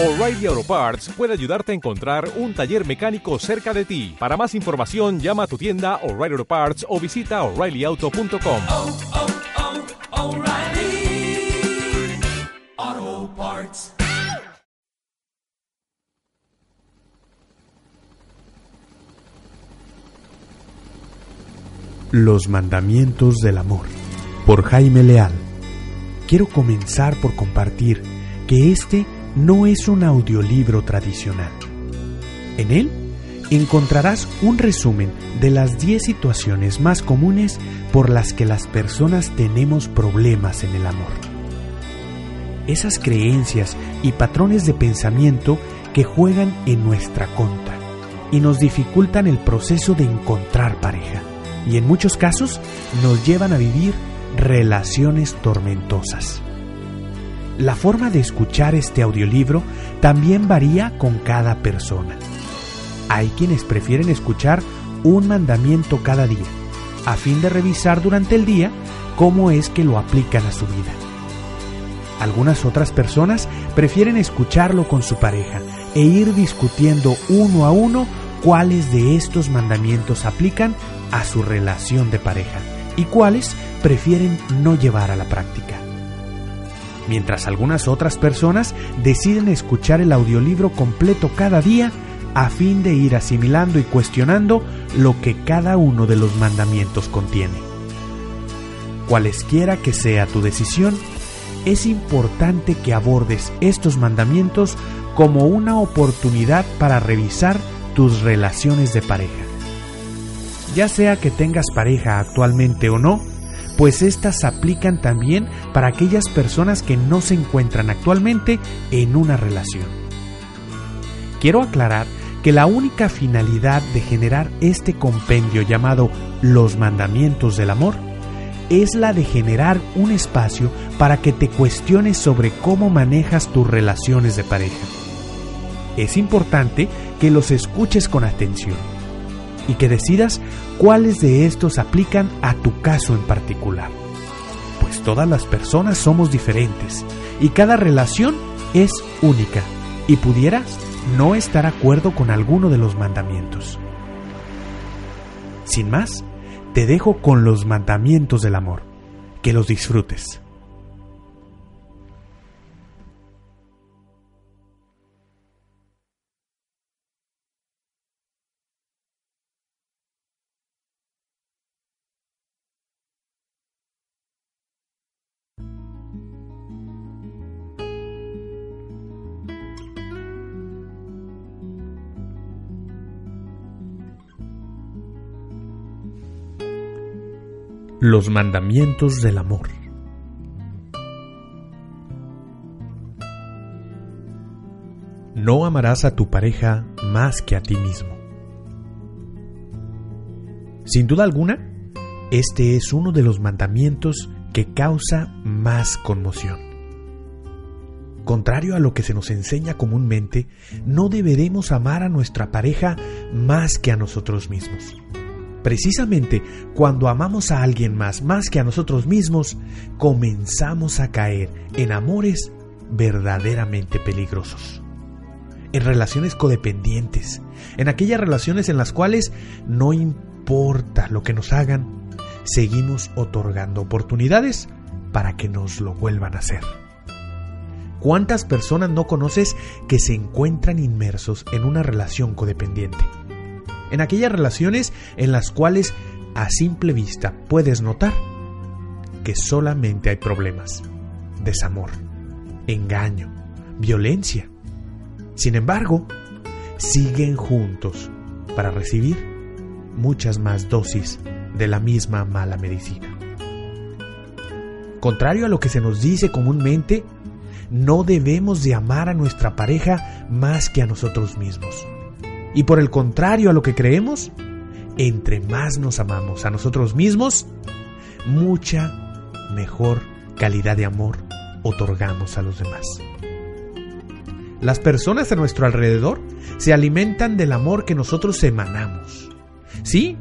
O'Reilly Auto Parts puede ayudarte a encontrar un taller mecánico cerca de ti. Para más información, llama a tu tienda O'Reilly Auto Parts o visita oreillyauto.com. oh, oh, Parts. Los mandamientos del amor por Jaime Leal. Quiero comenzar por compartir que este no es un audiolibro tradicional. En él encontrarás un resumen de las 10 situaciones más comunes por las que las personas tenemos problemas en el amor. Esas creencias y patrones de pensamiento que juegan en nuestra contra y nos dificultan el proceso de encontrar pareja y en muchos casos nos llevan a vivir relaciones tormentosas. La forma de escuchar este audiolibro también varía con cada persona. Hay quienes prefieren escuchar un mandamiento cada día, a fin de revisar durante el día cómo es que lo aplican a su vida. Algunas otras personas prefieren escucharlo con su pareja e ir discutiendo uno a uno cuáles de estos mandamientos aplican a su relación de pareja y cuáles prefieren no llevar a la práctica. Mientras algunas otras personas deciden escuchar el audiolibro completo cada día a fin de ir asimilando y cuestionando lo que cada uno de los mandamientos contiene. Cualesquiera que sea tu decisión, es importante que abordes estos mandamientos como una oportunidad para revisar tus relaciones de pareja. Ya sea que tengas pareja actualmente o no, pues estas aplican también para aquellas personas que no se encuentran actualmente en una relación. Quiero aclarar que la única finalidad de generar este compendio llamado Los Mandamientos del Amor es la de generar un espacio para que te cuestiones sobre cómo manejas tus relaciones de pareja. Es importante que los escuches con atención y que decidas cuáles de estos aplican a tu caso en particular. Pues todas las personas somos diferentes y cada relación es única y pudiera no estar acuerdo con alguno de los mandamientos. Sin más, te dejo con los mandamientos del amor. Que los disfrutes. Los mandamientos del amor. No amarás a tu pareja más que a ti mismo. Sin duda alguna, este es uno de los mandamientos que causa más conmoción. Contrario a lo que se nos enseña comúnmente, no deberemos amar a nuestra pareja más que a nosotros mismos. Precisamente cuando amamos a alguien más más que a nosotros mismos, comenzamos a caer en amores verdaderamente peligrosos. En relaciones codependientes, en aquellas relaciones en las cuales no importa lo que nos hagan, seguimos otorgando oportunidades para que nos lo vuelvan a hacer. ¿Cuántas personas no conoces que se encuentran inmersos en una relación codependiente? En aquellas relaciones en las cuales a simple vista puedes notar que solamente hay problemas, desamor, engaño, violencia. Sin embargo, siguen juntos para recibir muchas más dosis de la misma mala medicina. Contrario a lo que se nos dice comúnmente, no debemos de amar a nuestra pareja más que a nosotros mismos. Y por el contrario a lo que creemos, entre más nos amamos a nosotros mismos, mucha mejor calidad de amor otorgamos a los demás. Las personas a nuestro alrededor se alimentan del amor que nosotros emanamos. Sí,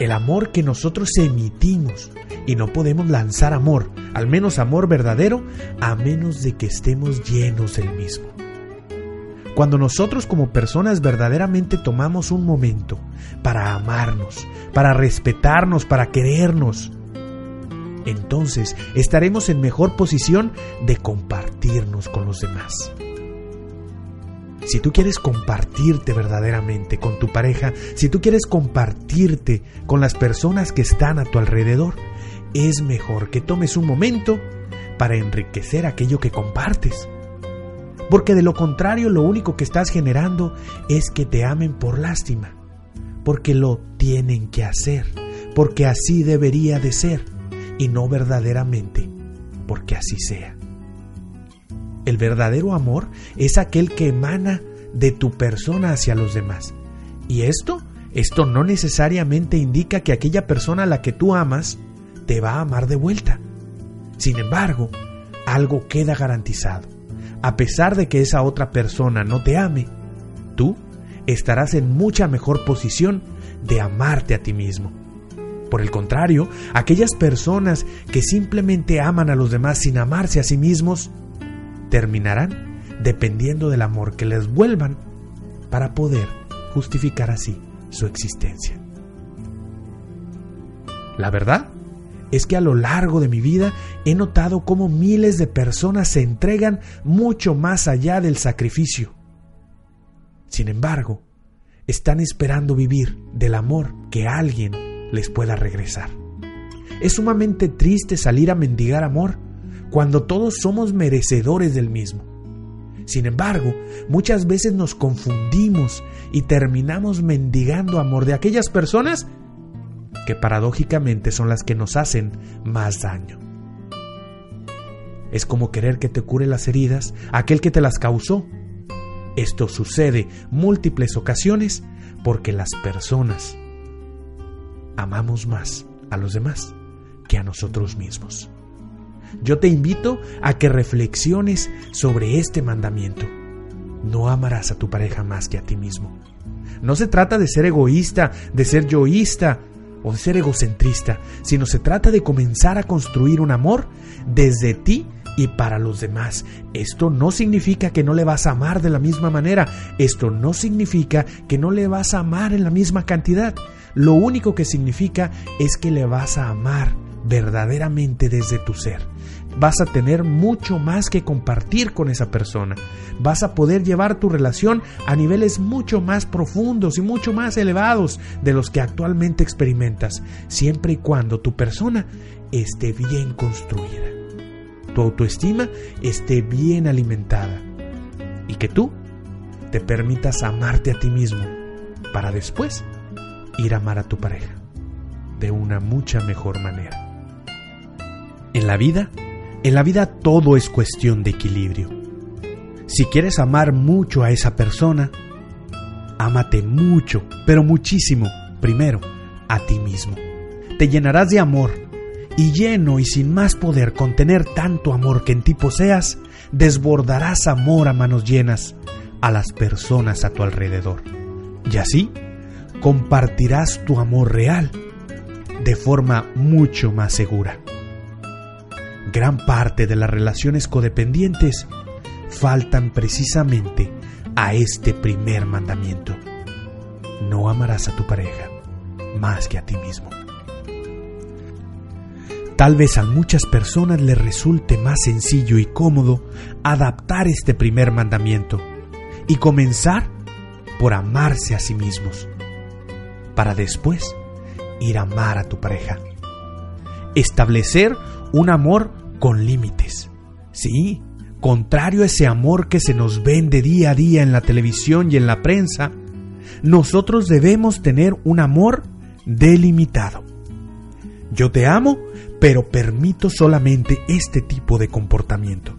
el amor que nosotros emitimos. Y no podemos lanzar amor, al menos amor verdadero, a menos de que estemos llenos del mismo. Cuando nosotros como personas verdaderamente tomamos un momento para amarnos, para respetarnos, para querernos, entonces estaremos en mejor posición de compartirnos con los demás. Si tú quieres compartirte verdaderamente con tu pareja, si tú quieres compartirte con las personas que están a tu alrededor, es mejor que tomes un momento para enriquecer aquello que compartes. Porque de lo contrario lo único que estás generando es que te amen por lástima, porque lo tienen que hacer, porque así debería de ser y no verdaderamente porque así sea. El verdadero amor es aquel que emana de tu persona hacia los demás. Y esto, esto no necesariamente indica que aquella persona a la que tú amas te va a amar de vuelta. Sin embargo, algo queda garantizado. A pesar de que esa otra persona no te ame, tú estarás en mucha mejor posición de amarte a ti mismo. Por el contrario, aquellas personas que simplemente aman a los demás sin amarse a sí mismos, terminarán dependiendo del amor que les vuelvan para poder justificar así su existencia. La verdad es que a lo largo de mi vida he notado cómo miles de personas se entregan mucho más allá del sacrificio. Sin embargo, están esperando vivir del amor que alguien les pueda regresar. Es sumamente triste salir a mendigar amor cuando todos somos merecedores del mismo. Sin embargo, muchas veces nos confundimos y terminamos mendigando amor de aquellas personas que paradójicamente son las que nos hacen más daño. Es como querer que te cure las heridas aquel que te las causó. Esto sucede múltiples ocasiones porque las personas amamos más a los demás que a nosotros mismos. Yo te invito a que reflexiones sobre este mandamiento. No amarás a tu pareja más que a ti mismo. No se trata de ser egoísta, de ser yoísta o ser egocentrista, sino se trata de comenzar a construir un amor desde ti y para los demás. Esto no significa que no le vas a amar de la misma manera, esto no significa que no le vas a amar en la misma cantidad. Lo único que significa es que le vas a amar verdaderamente desde tu ser. Vas a tener mucho más que compartir con esa persona. Vas a poder llevar tu relación a niveles mucho más profundos y mucho más elevados de los que actualmente experimentas, siempre y cuando tu persona esté bien construida tu autoestima esté bien alimentada y que tú te permitas amarte a ti mismo para después ir a amar a tu pareja de una mucha mejor manera. En la vida, en la vida todo es cuestión de equilibrio. Si quieres amar mucho a esa persona, ámate mucho, pero muchísimo, primero, a ti mismo. Te llenarás de amor y lleno y sin más poder contener tanto amor que en ti poseas, desbordarás amor a manos llenas a las personas a tu alrededor. Y así compartirás tu amor real de forma mucho más segura. Gran parte de las relaciones codependientes faltan precisamente a este primer mandamiento. No amarás a tu pareja más que a ti mismo. Tal vez a muchas personas les resulte más sencillo y cómodo adaptar este primer mandamiento y comenzar por amarse a sí mismos, para después ir a amar a tu pareja. Establecer un amor con límites. Sí, contrario a ese amor que se nos vende día a día en la televisión y en la prensa, nosotros debemos tener un amor delimitado. Yo te amo pero permito solamente este tipo de comportamiento.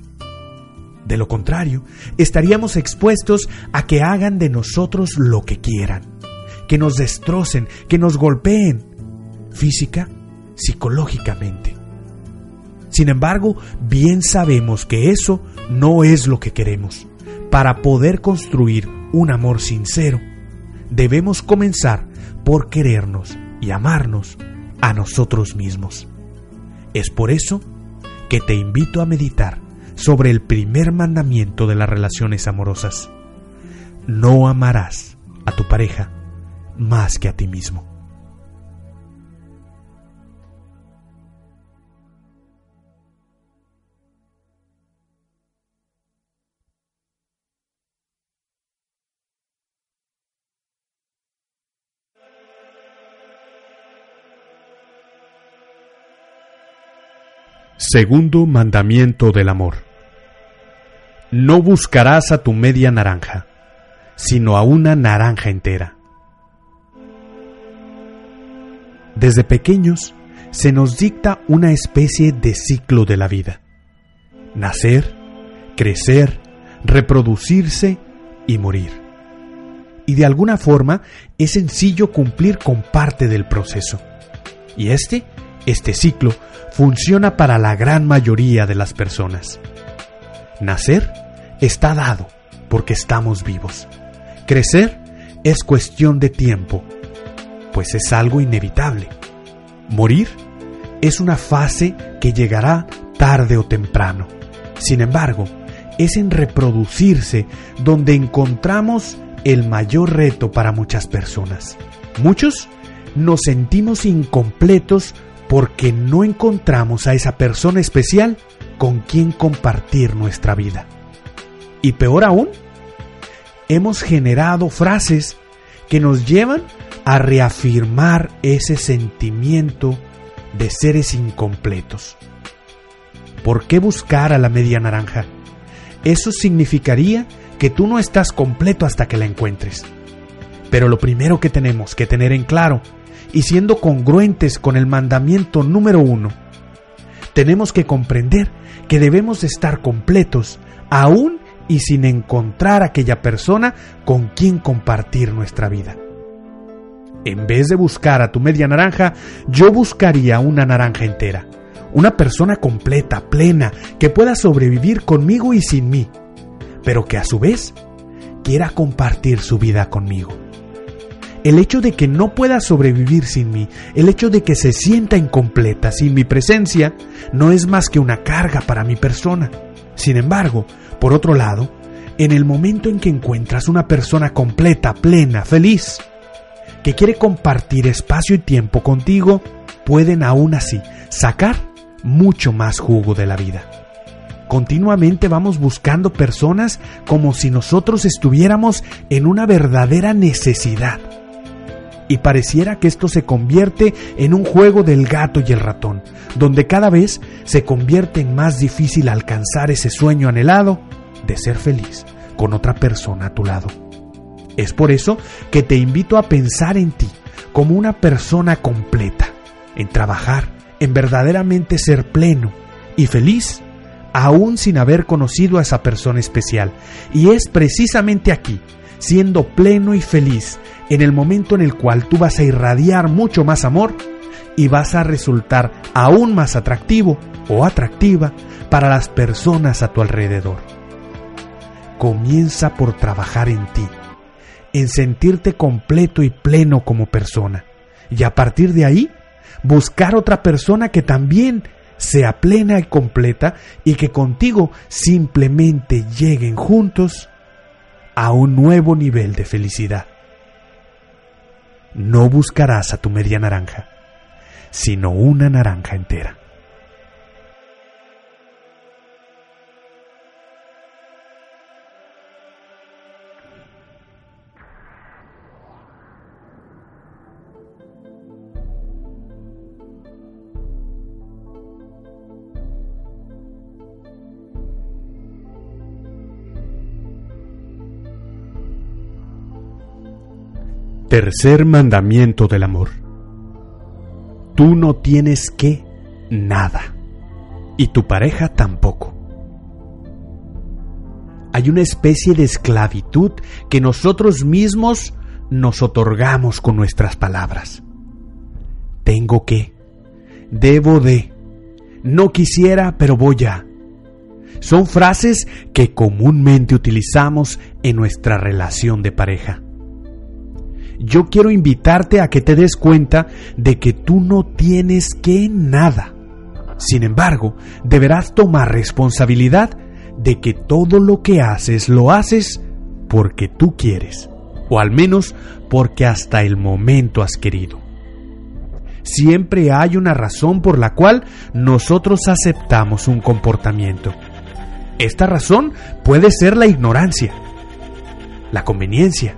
De lo contrario, estaríamos expuestos a que hagan de nosotros lo que quieran, que nos destrocen, que nos golpeen, física, psicológicamente. Sin embargo, bien sabemos que eso no es lo que queremos. Para poder construir un amor sincero, debemos comenzar por querernos y amarnos a nosotros mismos. Es por eso que te invito a meditar sobre el primer mandamiento de las relaciones amorosas. no amarás a tu pareja más que a ti mismo. Segundo mandamiento del amor. No buscarás a tu media naranja, sino a una naranja entera. Desde pequeños se nos dicta una especie de ciclo de la vida. Nacer, crecer, reproducirse y morir. Y de alguna forma es sencillo cumplir con parte del proceso. Y este, este ciclo, funciona para la gran mayoría de las personas. Nacer está dado porque estamos vivos. Crecer es cuestión de tiempo, pues es algo inevitable. Morir es una fase que llegará tarde o temprano. Sin embargo, es en reproducirse donde encontramos el mayor reto para muchas personas. Muchos nos sentimos incompletos porque no encontramos a esa persona especial con quien compartir nuestra vida. Y peor aún, hemos generado frases que nos llevan a reafirmar ese sentimiento de seres incompletos. ¿Por qué buscar a la media naranja? Eso significaría que tú no estás completo hasta que la encuentres. Pero lo primero que tenemos que tener en claro y siendo congruentes con el mandamiento número uno, tenemos que comprender que debemos estar completos aún y sin encontrar aquella persona con quien compartir nuestra vida. En vez de buscar a tu media naranja, yo buscaría una naranja entera. Una persona completa, plena, que pueda sobrevivir conmigo y sin mí, pero que a su vez quiera compartir su vida conmigo el hecho de que no pueda sobrevivir sin mí, el hecho de que se sienta incompleta sin mi presencia, no es más que una carga para mi persona. Sin embargo, por otro lado, en el momento en que encuentras una persona completa, plena, feliz, que quiere compartir espacio y tiempo contigo, pueden aún así sacar mucho más jugo de la vida. Continuamente vamos buscando personas como si nosotros estuviéramos en una verdadera necesidad y pareciera que esto se convierte en un juego del gato y el ratón, donde cada vez se convierte en más difícil alcanzar ese sueño anhelado de ser feliz con otra persona a tu lado. Es por eso que te invito a pensar en ti como una persona completa, en trabajar, en verdaderamente ser pleno y feliz, aún sin haber conocido a esa persona especial. Y es precisamente aquí, siendo pleno y feliz, en el momento en el cual tú vas a irradiar mucho más amor y vas a resultar aún más atractivo o atractiva para las personas a tu alrededor. Comienza por trabajar en ti, en sentirte completo y pleno como persona, y a partir de ahí, buscar otra persona que también sea plena y completa y que contigo simplemente lleguen juntos a un nuevo nivel de felicidad no buscarás a tu media naranja, sino una naranja entera. Tercer mandamiento del amor. Tú no tienes que nada. Y tu pareja tampoco. Hay una especie de esclavitud que nosotros mismos nos otorgamos con nuestras palabras. Tengo que. Debo de. No quisiera, pero voy a. Son frases que comúnmente utilizamos en nuestra relación de pareja yo quiero invitarte a que te des cuenta de que tú no tienes que nada. Sin embargo, deberás tomar responsabilidad de que todo lo que haces lo haces porque tú quieres, o al menos porque hasta el momento has querido. Siempre hay una razón por la cual nosotros aceptamos un comportamiento. Esta razón puede ser la ignorancia, la conveniencia,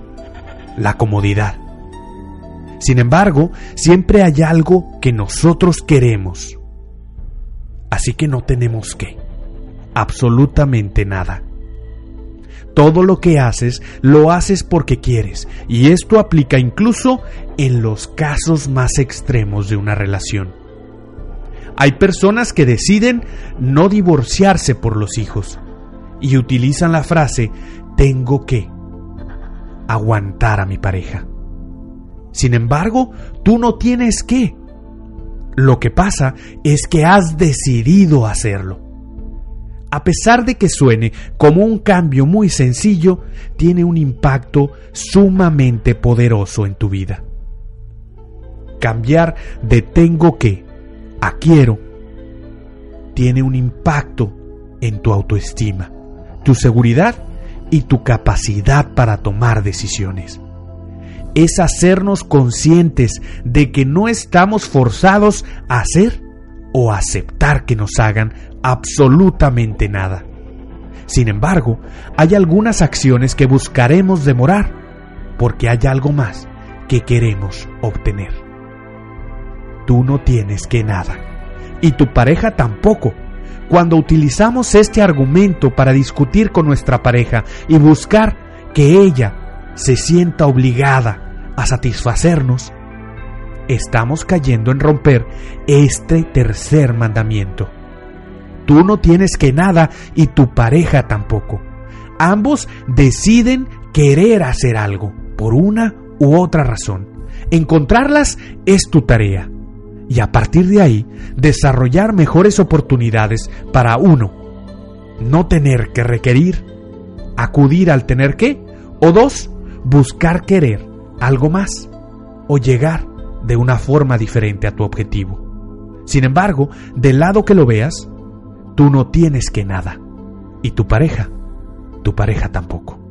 la comodidad. Sin embargo, siempre hay algo que nosotros queremos. Así que no tenemos que. Absolutamente nada. Todo lo que haces lo haces porque quieres, y esto aplica incluso en los casos más extremos de una relación. Hay personas que deciden no divorciarse por los hijos y utilizan la frase tengo que aguantar a mi pareja. Sin embargo, tú no tienes que. Lo que pasa es que has decidido hacerlo. A pesar de que suene como un cambio muy sencillo, tiene un impacto sumamente poderoso en tu vida. Cambiar de tengo que a quiero tiene un impacto en tu autoestima, tu seguridad y tu capacidad para tomar decisiones. Es hacernos conscientes de que no estamos forzados a hacer o aceptar que nos hagan absolutamente nada. Sin embargo, hay algunas acciones que buscaremos demorar porque hay algo más que queremos obtener. Tú no tienes que nada y tu pareja tampoco. Cuando utilizamos este argumento para discutir con nuestra pareja y buscar que ella se sienta obligada a satisfacernos, estamos cayendo en romper este tercer mandamiento. Tú no tienes que nada y tu pareja tampoco. Ambos deciden querer hacer algo por una u otra razón. Encontrarlas es tu tarea. Y a partir de ahí, desarrollar mejores oportunidades para uno, no tener que requerir, acudir al tener que, o dos, buscar querer algo más, o llegar de una forma diferente a tu objetivo. Sin embargo, del lado que lo veas, tú no tienes que nada. Y tu pareja, tu pareja tampoco.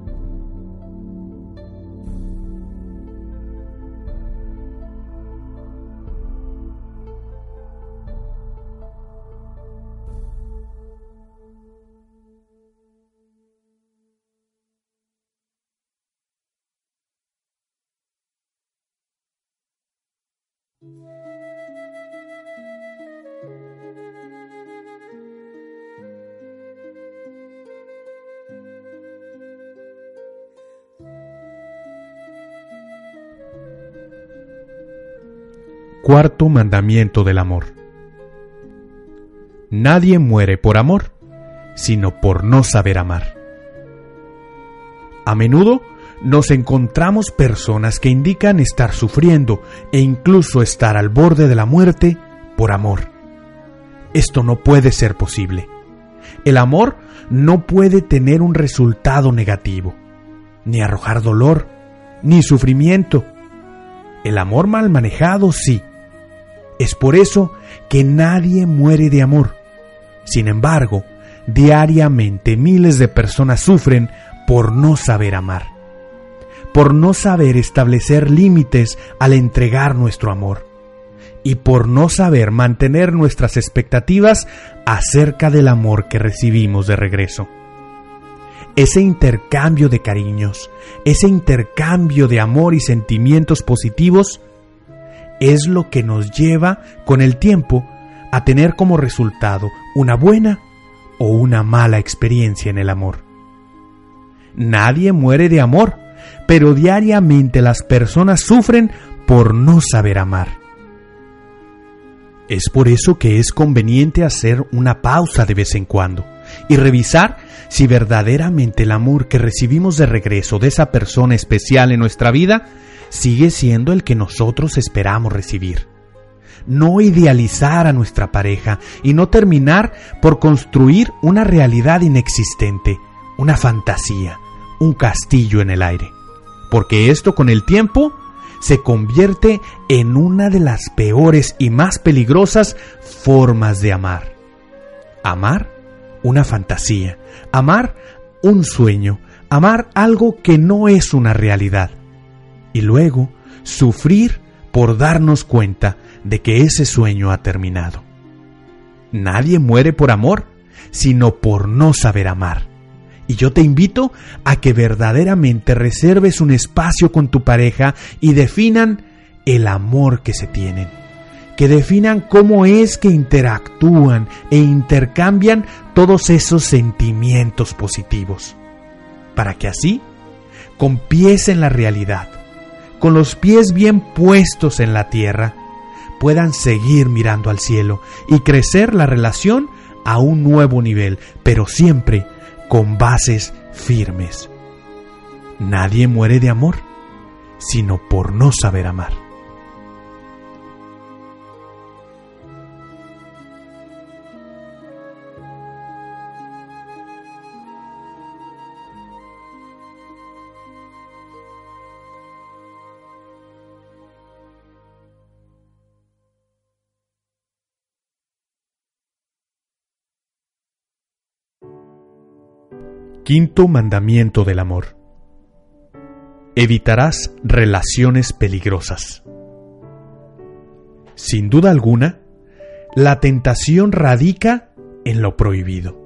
Cuarto mandamiento del amor. Nadie muere por amor, sino por no saber amar. A menudo nos encontramos personas que indican estar sufriendo e incluso estar al borde de la muerte por amor. Esto no puede ser posible. El amor no puede tener un resultado negativo, ni arrojar dolor, ni sufrimiento. El amor mal manejado sí, es por eso que nadie muere de amor. Sin embargo, diariamente miles de personas sufren por no saber amar, por no saber establecer límites al entregar nuestro amor y por no saber mantener nuestras expectativas acerca del amor que recibimos de regreso. Ese intercambio de cariños, ese intercambio de amor y sentimientos positivos es lo que nos lleva con el tiempo a tener como resultado una buena o una mala experiencia en el amor. Nadie muere de amor, pero diariamente las personas sufren por no saber amar. Es por eso que es conveniente hacer una pausa de vez en cuando y revisar si verdaderamente el amor que recibimos de regreso de esa persona especial en nuestra vida sigue siendo el que nosotros esperamos recibir. No idealizar a nuestra pareja y no terminar por construir una realidad inexistente, una fantasía, un castillo en el aire. Porque esto con el tiempo se convierte en una de las peores y más peligrosas formas de amar. Amar una fantasía, amar un sueño, amar algo que no es una realidad y luego sufrir por darnos cuenta de que ese sueño ha terminado. Nadie muere por amor, sino por no saber amar. Y yo te invito a que verdaderamente reserves un espacio con tu pareja y definan el amor que se tienen. Que definan cómo es que interactúan e intercambian todos esos sentimientos positivos. Para que así, con pies en la realidad, con los pies bien puestos en la tierra, puedan seguir mirando al cielo y crecer la relación a un nuevo nivel, pero siempre con bases firmes. Nadie muere de amor, sino por no saber amar. Quinto mandamiento del amor. Evitarás relaciones peligrosas. Sin duda alguna, la tentación radica en lo prohibido.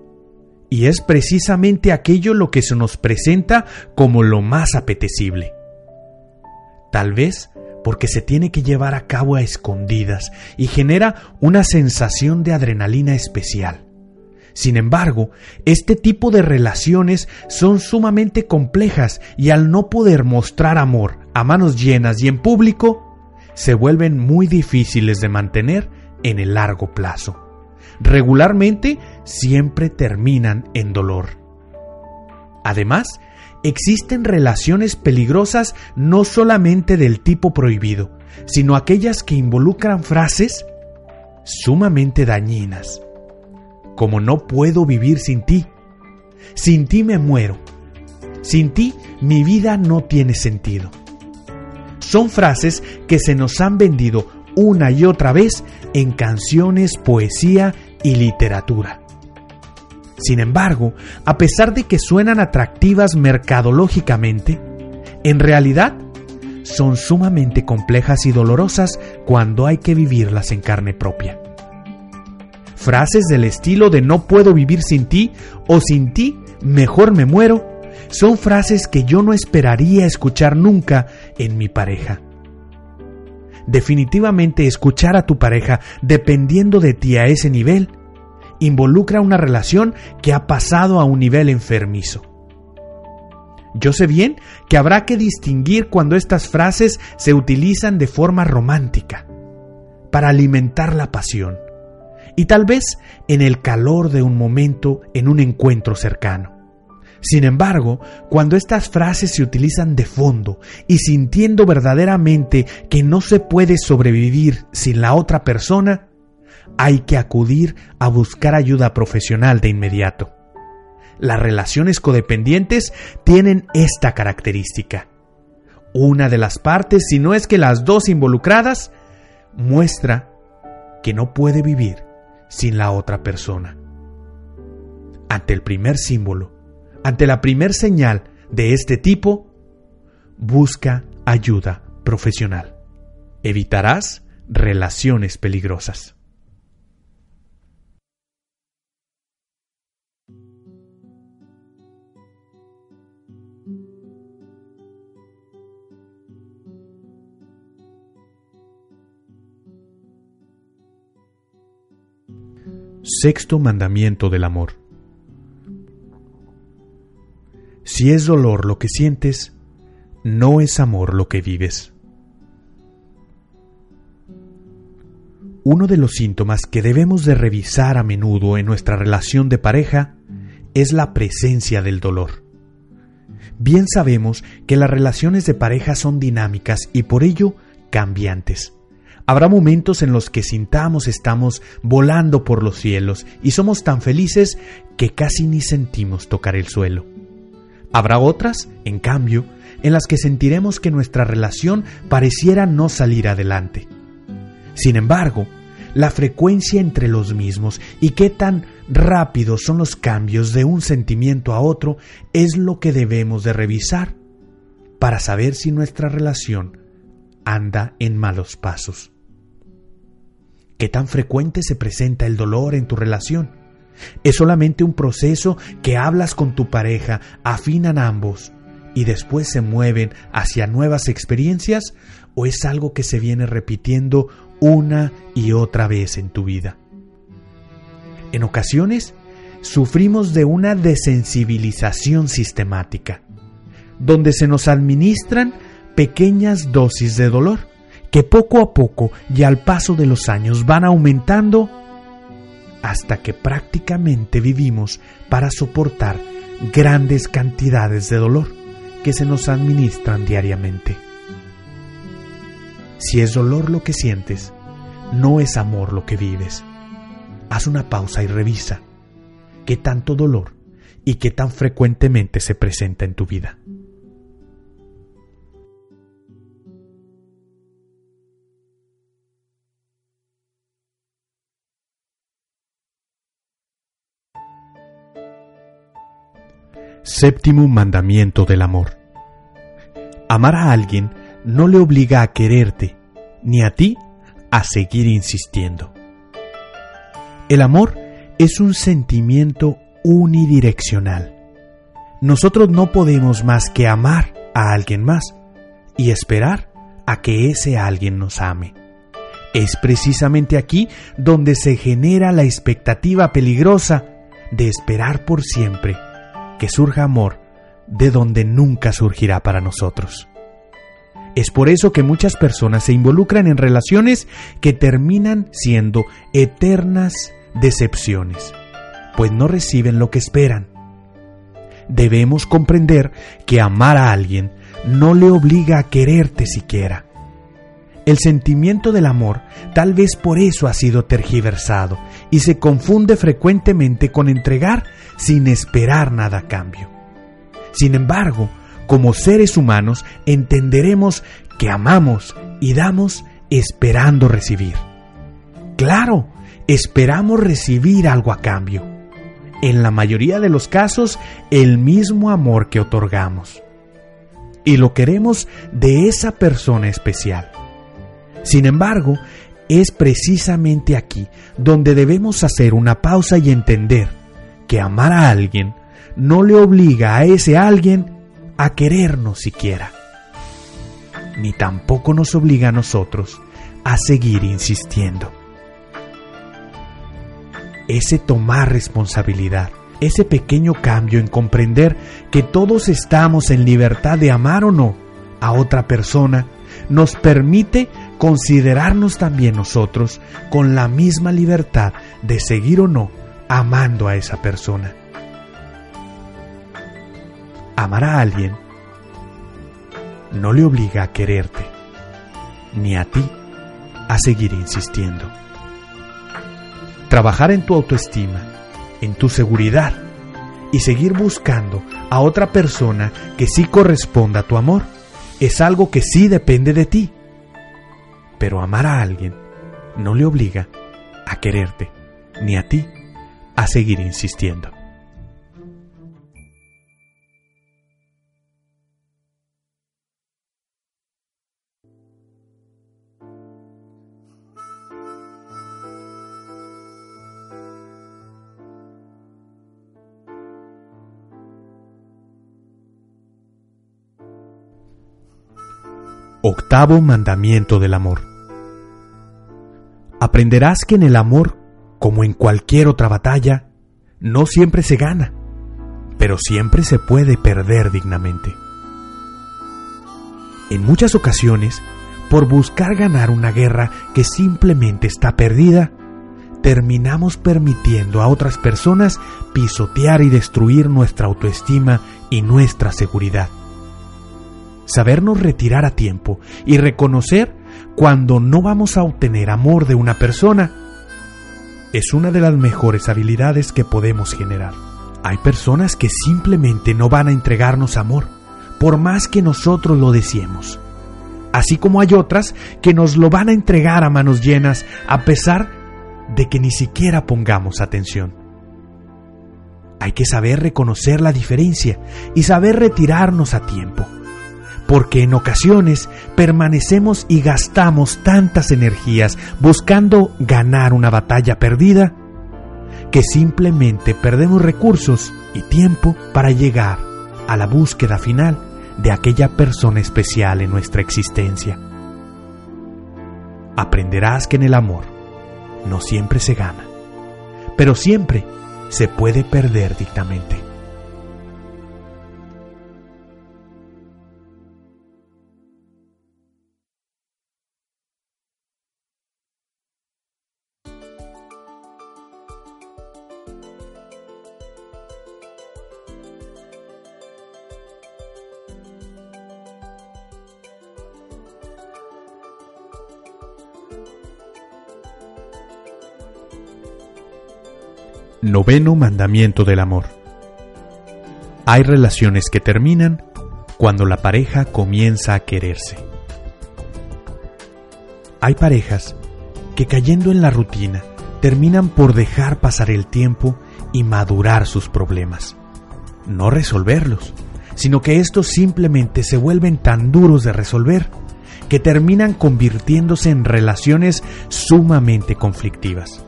Y es precisamente aquello lo que se nos presenta como lo más apetecible. Tal vez porque se tiene que llevar a cabo a escondidas y genera una sensación de adrenalina especial. Sin embargo, este tipo de relaciones son sumamente complejas y al no poder mostrar amor a manos llenas y en público, se vuelven muy difíciles de mantener en el largo plazo. Regularmente siempre terminan en dolor. Además, existen relaciones peligrosas no solamente del tipo prohibido, sino aquellas que involucran frases sumamente dañinas como no puedo vivir sin ti. Sin ti me muero. Sin ti mi vida no tiene sentido. Son frases que se nos han vendido una y otra vez en canciones, poesía y literatura. Sin embargo, a pesar de que suenan atractivas mercadológicamente, en realidad son sumamente complejas y dolorosas cuando hay que vivirlas en carne propia. Frases del estilo de no puedo vivir sin ti o sin ti mejor me muero son frases que yo no esperaría escuchar nunca en mi pareja. Definitivamente escuchar a tu pareja dependiendo de ti a ese nivel involucra una relación que ha pasado a un nivel enfermizo. Yo sé bien que habrá que distinguir cuando estas frases se utilizan de forma romántica, para alimentar la pasión, y tal vez en el calor de un momento en un encuentro cercano. Sin embargo, cuando estas frases se utilizan de fondo y sintiendo verdaderamente que no se puede sobrevivir sin la otra persona, hay que acudir a buscar ayuda profesional de inmediato. Las relaciones codependientes tienen esta característica. Una de las partes, si no es que las dos involucradas, muestra que no puede vivir sin la otra persona. Ante el primer símbolo, ante la primer señal de este tipo, busca ayuda profesional. Evitarás relaciones peligrosas. Sexto mandamiento del amor. Si es dolor lo que sientes, no es amor lo que vives. Uno de los síntomas que debemos de revisar a menudo en nuestra relación de pareja es la presencia del dolor. Bien sabemos que las relaciones de pareja son dinámicas y por ello cambiantes. Habrá momentos en los que sintamos estamos volando por los cielos y somos tan felices que casi ni sentimos tocar el suelo. Habrá otras, en cambio, en las que sentiremos que nuestra relación pareciera no salir adelante. Sin embargo, la frecuencia entre los mismos y qué tan rápidos son los cambios de un sentimiento a otro es lo que debemos de revisar para saber si nuestra relación anda en malos pasos. ¿Qué tan frecuente se presenta el dolor en tu relación? ¿Es solamente un proceso que hablas con tu pareja, afinan ambos y después se mueven hacia nuevas experiencias? ¿O es algo que se viene repitiendo una y otra vez en tu vida? En ocasiones, sufrimos de una desensibilización sistemática, donde se nos administran pequeñas dosis de dolor que poco a poco y al paso de los años van aumentando hasta que prácticamente vivimos para soportar grandes cantidades de dolor que se nos administran diariamente. Si es dolor lo que sientes, no es amor lo que vives. Haz una pausa y revisa qué tanto dolor y qué tan frecuentemente se presenta en tu vida. Séptimo mandamiento del amor. Amar a alguien no le obliga a quererte, ni a ti a seguir insistiendo. El amor es un sentimiento unidireccional. Nosotros no podemos más que amar a alguien más y esperar a que ese alguien nos ame. Es precisamente aquí donde se genera la expectativa peligrosa de esperar por siempre que surja amor de donde nunca surgirá para nosotros. Es por eso que muchas personas se involucran en relaciones que terminan siendo eternas decepciones, pues no reciben lo que esperan. Debemos comprender que amar a alguien no le obliga a quererte siquiera. El sentimiento del amor tal vez por eso ha sido tergiversado y se confunde frecuentemente con entregar sin esperar nada a cambio. Sin embargo, como seres humanos entenderemos que amamos y damos esperando recibir. Claro, esperamos recibir algo a cambio. En la mayoría de los casos, el mismo amor que otorgamos. Y lo queremos de esa persona especial. Sin embargo, es precisamente aquí donde debemos hacer una pausa y entender que amar a alguien no le obliga a ese alguien a querernos siquiera, ni tampoco nos obliga a nosotros a seguir insistiendo. Ese tomar responsabilidad, ese pequeño cambio en comprender que todos estamos en libertad de amar o no a otra persona, nos permite considerarnos también nosotros con la misma libertad de seguir o no amando a esa persona. Amar a alguien no le obliga a quererte, ni a ti a seguir insistiendo. Trabajar en tu autoestima, en tu seguridad y seguir buscando a otra persona que sí corresponda a tu amor es algo que sí depende de ti pero amar a alguien no le obliga a quererte, ni a ti a seguir insistiendo. Octavo mandamiento del amor aprenderás que en el amor, como en cualquier otra batalla, no siempre se gana, pero siempre se puede perder dignamente. En muchas ocasiones, por buscar ganar una guerra que simplemente está perdida, terminamos permitiendo a otras personas pisotear y destruir nuestra autoestima y nuestra seguridad. Sabernos retirar a tiempo y reconocer cuando no vamos a obtener amor de una persona, es una de las mejores habilidades que podemos generar. Hay personas que simplemente no van a entregarnos amor, por más que nosotros lo deseemos. Así como hay otras que nos lo van a entregar a manos llenas a pesar de que ni siquiera pongamos atención. Hay que saber reconocer la diferencia y saber retirarnos a tiempo, porque en ocasiones permanecemos y gastamos tantas energías buscando ganar una batalla perdida que simplemente perdemos recursos y tiempo para llegar a la búsqueda final de aquella persona especial en nuestra existencia. Aprenderás que en el amor no siempre se gana, pero siempre se puede perder dignamente. Noveno Mandamiento del Amor. Hay relaciones que terminan cuando la pareja comienza a quererse. Hay parejas que cayendo en la rutina terminan por dejar pasar el tiempo y madurar sus problemas. No resolverlos, sino que estos simplemente se vuelven tan duros de resolver que terminan convirtiéndose en relaciones sumamente conflictivas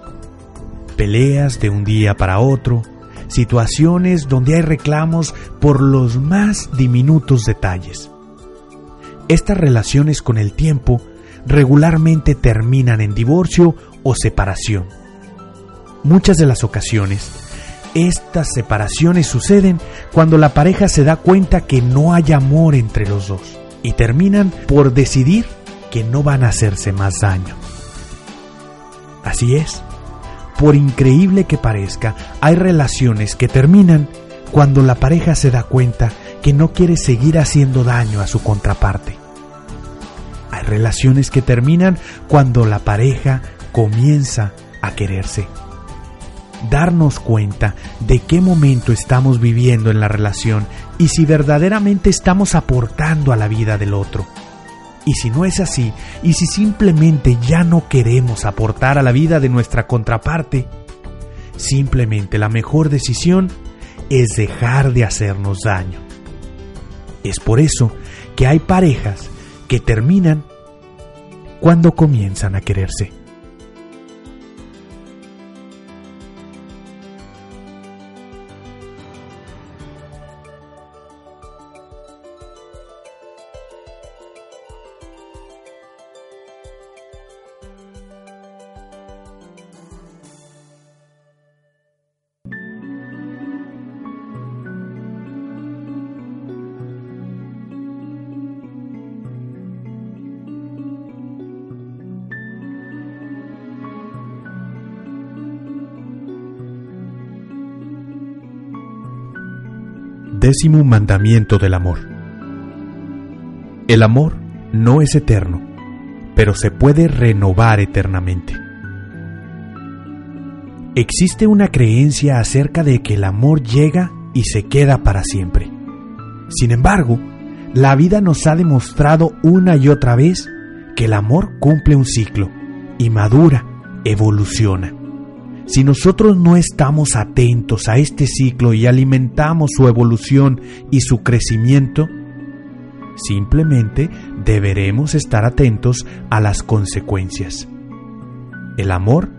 peleas de un día para otro, situaciones donde hay reclamos por los más diminutos detalles. Estas relaciones con el tiempo regularmente terminan en divorcio o separación. Muchas de las ocasiones, estas separaciones suceden cuando la pareja se da cuenta que no hay amor entre los dos y terminan por decidir que no van a hacerse más daño. Así es, por increíble que parezca, hay relaciones que terminan cuando la pareja se da cuenta que no quiere seguir haciendo daño a su contraparte. Hay relaciones que terminan cuando la pareja comienza a quererse. Darnos cuenta de qué momento estamos viviendo en la relación y si verdaderamente estamos aportando a la vida del otro. Y si no es así, y si simplemente ya no queremos aportar a la vida de nuestra contraparte, simplemente la mejor decisión es dejar de hacernos daño. Es por eso que hay parejas que terminan cuando comienzan a quererse. Décimo mandamiento del amor. El amor no es eterno, pero se puede renovar eternamente. Existe una creencia acerca de que el amor llega y se queda para siempre. Sin embargo, la vida nos ha demostrado una y otra vez que el amor cumple un ciclo y madura, evoluciona. Si nosotros no estamos atentos a este ciclo y alimentamos su evolución y su crecimiento, simplemente deberemos estar atentos a las consecuencias. El amor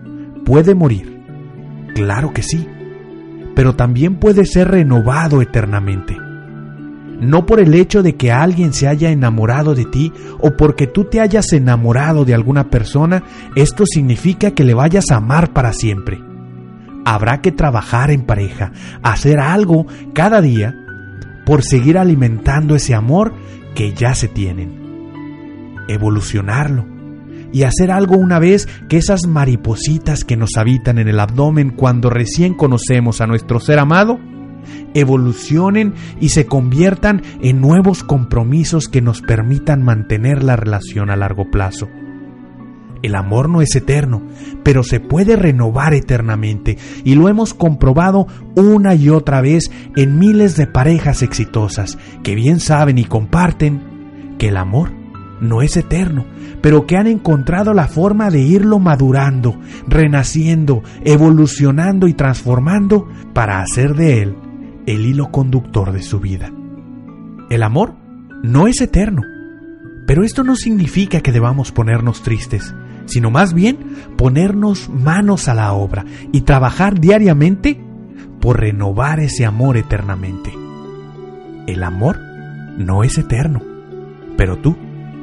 puede morir, claro que sí, pero también puede ser renovado eternamente. No por el hecho de que alguien se haya enamorado de ti o porque tú te hayas enamorado de alguna persona, esto significa que le vayas a amar para siempre. Habrá que trabajar en pareja, hacer algo cada día por seguir alimentando ese amor que ya se tienen. Evolucionarlo y hacer algo una vez que esas maripositas que nos habitan en el abdomen cuando recién conocemos a nuestro ser amado evolucionen y se conviertan en nuevos compromisos que nos permitan mantener la relación a largo plazo. El amor no es eterno, pero se puede renovar eternamente y lo hemos comprobado una y otra vez en miles de parejas exitosas que bien saben y comparten que el amor no es eterno, pero que han encontrado la forma de irlo madurando, renaciendo, evolucionando y transformando para hacer de él el hilo conductor de su vida. El amor no es eterno, pero esto no significa que debamos ponernos tristes, sino más bien ponernos manos a la obra y trabajar diariamente por renovar ese amor eternamente. El amor no es eterno, pero tú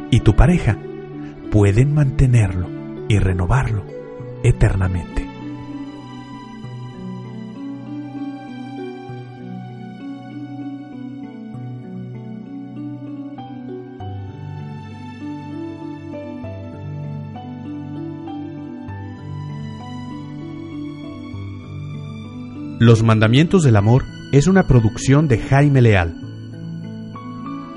y tu pareja pueden mantenerlo y renovarlo eternamente. Los Mandamientos del Amor es una producción de Jaime Leal.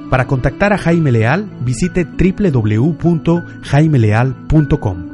Para contactar a Jaime Leal, visite www.jaimeleal.com.